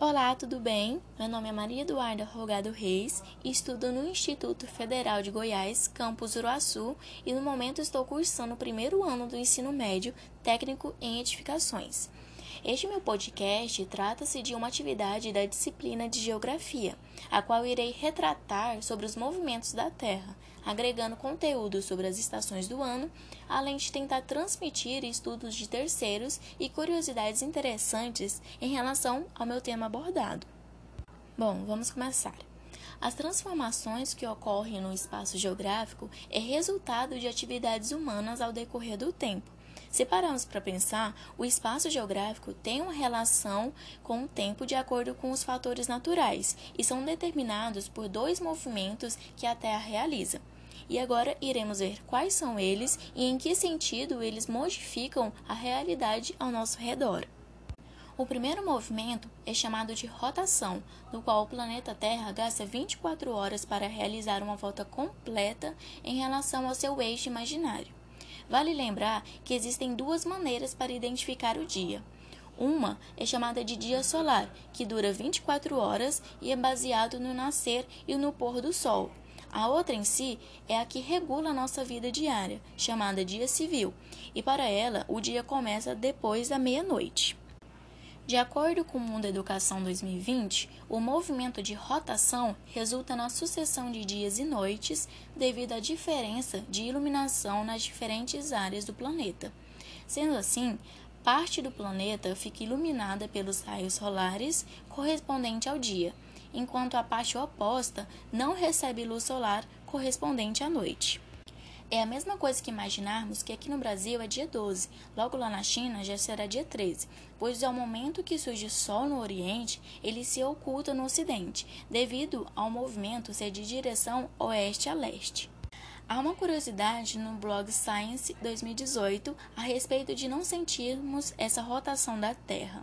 Olá, tudo bem? Meu nome é Maria Eduarda Rogado Reis e estudo no Instituto Federal de Goiás, campus Uruaçu, e no momento estou cursando o primeiro ano do ensino médio técnico em edificações. Este meu podcast trata-se de uma atividade da disciplina de Geografia, a qual irei retratar sobre os movimentos da Terra, agregando conteúdo sobre as estações do ano, além de tentar transmitir estudos de terceiros e curiosidades interessantes em relação ao meu tema abordado. Bom, vamos começar. As transformações que ocorrem no espaço geográfico é resultado de atividades humanas ao decorrer do tempo se pararmos para pensar, o espaço geográfico tem uma relação com o tempo de acordo com os fatores naturais e são determinados por dois movimentos que a Terra realiza. E agora iremos ver quais são eles e em que sentido eles modificam a realidade ao nosso redor. O primeiro movimento é chamado de rotação, no qual o planeta Terra gasta 24 horas para realizar uma volta completa em relação ao seu eixo imaginário. Vale lembrar que existem duas maneiras para identificar o dia. Uma é chamada de dia solar, que dura 24 horas e é baseado no nascer e no pôr do sol. A outra em si é a que regula a nossa vida diária, chamada dia civil, e para ela o dia começa depois da meia-noite. De acordo com o Mundo Educação 2020, o movimento de rotação resulta na sucessão de dias e noites devido à diferença de iluminação nas diferentes áreas do planeta. Sendo assim, parte do planeta fica iluminada pelos raios solares correspondente ao dia, enquanto a parte oposta não recebe luz solar correspondente à noite. É a mesma coisa que imaginarmos que aqui no Brasil é dia 12, logo lá na China já será dia 13, pois ao momento que surge sol no Oriente, ele se oculta no Ocidente, devido ao movimento ser de direção oeste a leste. Há uma curiosidade no blog Science 2018 a respeito de não sentirmos essa rotação da Terra.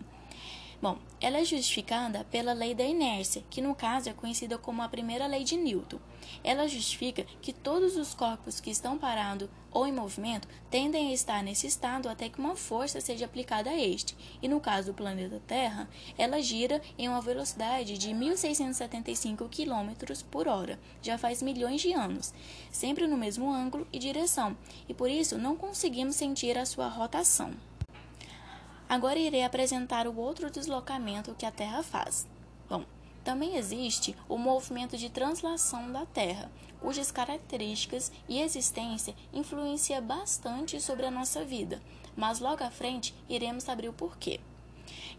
Bom, ela é justificada pela lei da inércia, que no caso é conhecida como a primeira lei de Newton. Ela justifica que todos os corpos que estão parados ou em movimento tendem a estar nesse estado até que uma força seja aplicada a este. E no caso do planeta Terra, ela gira em uma velocidade de 1675 km por hora, já faz milhões de anos, sempre no mesmo ângulo e direção, e por isso não conseguimos sentir a sua rotação. Agora irei apresentar o outro deslocamento que a Terra faz. Bom, também existe o movimento de translação da Terra, cujas características e existência influenciam bastante sobre a nossa vida, mas logo à frente iremos abrir o porquê.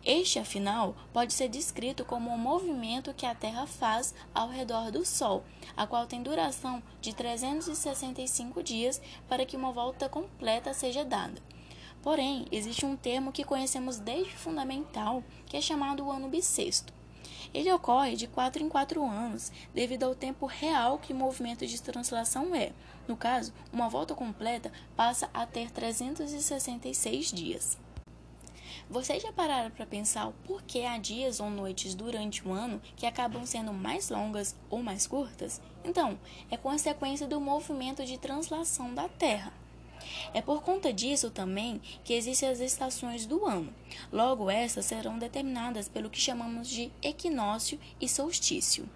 Este, afinal, pode ser descrito como um movimento que a Terra faz ao redor do Sol, a qual tem duração de 365 dias para que uma volta completa seja dada. Porém, existe um termo que conhecemos desde o fundamental, que é chamado ano bissexto. Ele ocorre de 4 em 4 anos, devido ao tempo real que o movimento de translação é. No caso, uma volta completa passa a ter 366 dias. Vocês já pararam para pensar o porquê há dias ou noites durante o ano que acabam sendo mais longas ou mais curtas? Então, é consequência do movimento de translação da Terra. É por conta disso também que existem as estações do ano. Logo, essas serão determinadas pelo que chamamos de equinócio e solstício.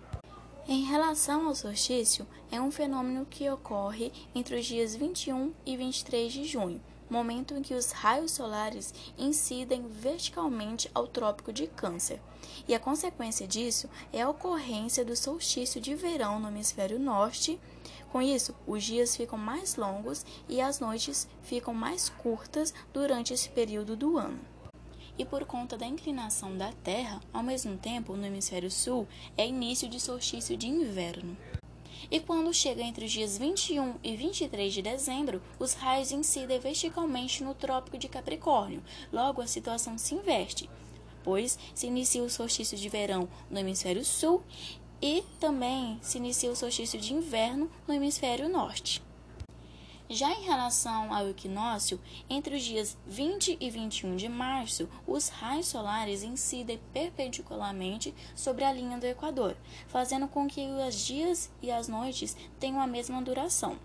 Em relação ao solstício, é um fenômeno que ocorre entre os dias 21 e 23 de junho, momento em que os raios solares incidem verticalmente ao Trópico de Câncer. E a consequência disso é a ocorrência do solstício de verão no hemisfério norte. Com isso, os dias ficam mais longos e as noites ficam mais curtas durante esse período do ano e por conta da inclinação da Terra, ao mesmo tempo, no hemisfério sul, é início de solstício de inverno. E quando chega entre os dias 21 e 23 de dezembro, os raios incidem verticalmente no Trópico de Capricórnio. Logo, a situação se inverte, pois se inicia o solstício de verão no hemisfério sul e também se inicia o solstício de inverno no hemisfério norte. Já em relação ao equinócio, entre os dias 20 e 21 de março, os raios solares incidem perpendicularmente sobre a linha do Equador, fazendo com que os dias e as noites tenham a mesma duração.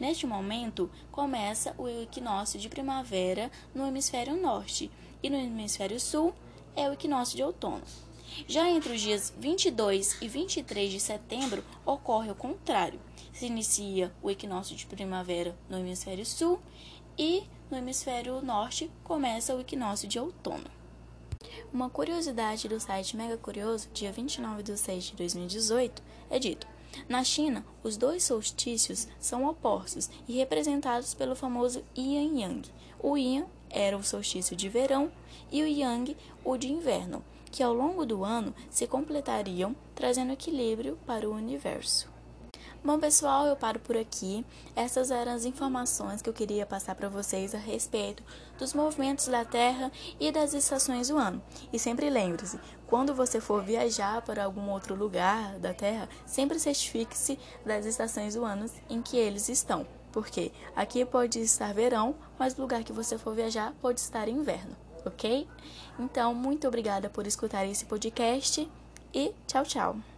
Neste momento, começa o equinócio de primavera no hemisfério norte e no hemisfério sul é o equinócio de outono. Já entre os dias 22 e 23 de setembro ocorre o contrário. Se inicia o equinócio de primavera no hemisfério sul e no hemisfério norte começa o equinócio de outono. Uma curiosidade do site Mega Curioso, dia 29 de 6 de 2018, é dito: na China, os dois solstícios são opostos e representados pelo famoso Yin Yang. O Yin era o solstício de verão e o Yang o de inverno, que ao longo do ano se completariam, trazendo equilíbrio para o universo. Bom, pessoal, eu paro por aqui. Essas eram as informações que eu queria passar para vocês a respeito dos movimentos da Terra e das estações do ano. E sempre lembre-se, quando você for viajar para algum outro lugar da Terra, sempre certifique-se das estações do ano em que eles estão. Porque aqui pode estar verão, mas o lugar que você for viajar pode estar inverno, ok? Então, muito obrigada por escutar esse podcast e tchau, tchau!